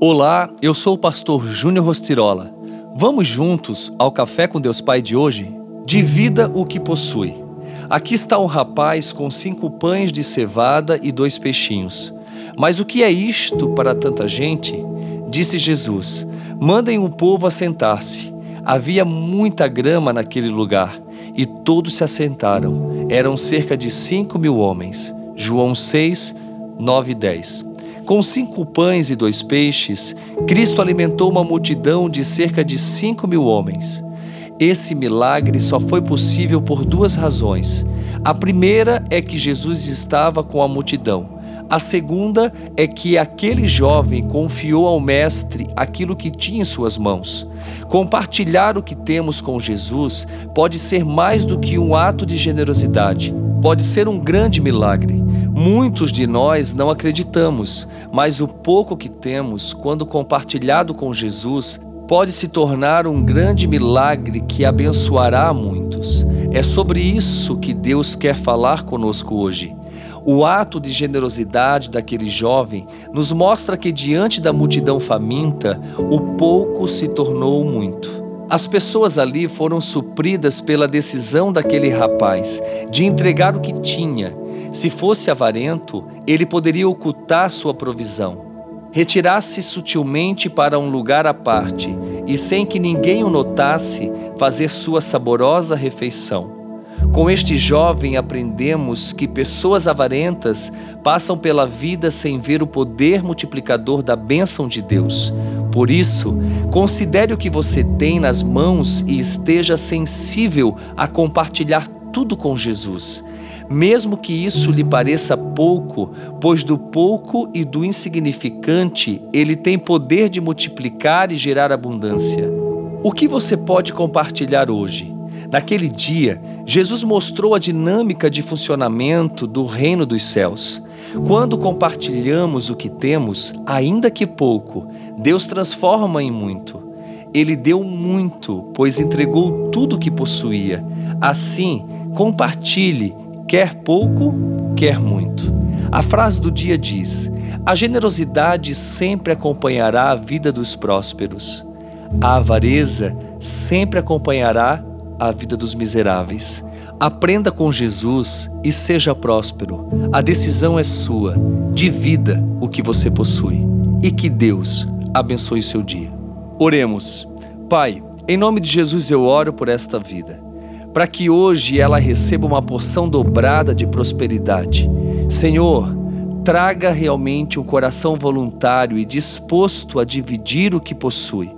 Olá, eu sou o pastor Júnior Rostirola. Vamos juntos ao Café com Deus Pai de hoje? Divida o que possui. Aqui está um rapaz com cinco pães de cevada e dois peixinhos. Mas o que é isto para tanta gente? Disse Jesus: Mandem o povo assentar-se. Havia muita grama naquele lugar e todos se assentaram. Eram cerca de cinco mil homens. João 6, 9 e 10. Com cinco pães e dois peixes, Cristo alimentou uma multidão de cerca de cinco mil homens. Esse milagre só foi possível por duas razões. A primeira é que Jesus estava com a multidão. A segunda é que aquele jovem confiou ao Mestre aquilo que tinha em suas mãos. Compartilhar o que temos com Jesus pode ser mais do que um ato de generosidade, pode ser um grande milagre. Muitos de nós não acreditamos, mas o pouco que temos, quando compartilhado com Jesus, pode se tornar um grande milagre que abençoará muitos. É sobre isso que Deus quer falar conosco hoje. O ato de generosidade daquele jovem nos mostra que, diante da multidão faminta, o pouco se tornou muito. As pessoas ali foram supridas pela decisão daquele rapaz de entregar o que tinha. Se fosse avarento, ele poderia ocultar sua provisão. Retirar-se sutilmente para um lugar à parte e, sem que ninguém o notasse, fazer sua saborosa refeição. Com este jovem aprendemos que pessoas avarentas passam pela vida sem ver o poder multiplicador da bênção de Deus. Por isso, considere o que você tem nas mãos e esteja sensível a compartilhar tudo com Jesus. Mesmo que isso lhe pareça pouco, pois do pouco e do insignificante ele tem poder de multiplicar e gerar abundância. O que você pode compartilhar hoje? Naquele dia, Jesus mostrou a dinâmica de funcionamento do reino dos céus. Quando compartilhamos o que temos, ainda que pouco, Deus transforma em muito. Ele deu muito, pois entregou tudo o que possuía. Assim, compartilhe, quer pouco, quer muito. A frase do dia diz: A generosidade sempre acompanhará a vida dos prósperos. A avareza sempre acompanhará a vida dos miseráveis. Aprenda com Jesus e seja próspero. A decisão é sua. Divida o que você possui. E que Deus abençoe seu dia. Oremos. Pai, em nome de Jesus eu oro por esta vida, para que hoje ela receba uma porção dobrada de prosperidade. Senhor, traga realmente um coração voluntário e disposto a dividir o que possui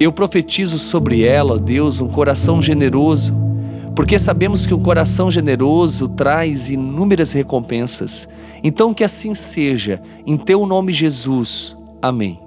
eu profetizo sobre ela, ó Deus, um coração generoso, porque sabemos que o coração generoso traz inúmeras recompensas. Então, que assim seja, em teu nome, Jesus. Amém.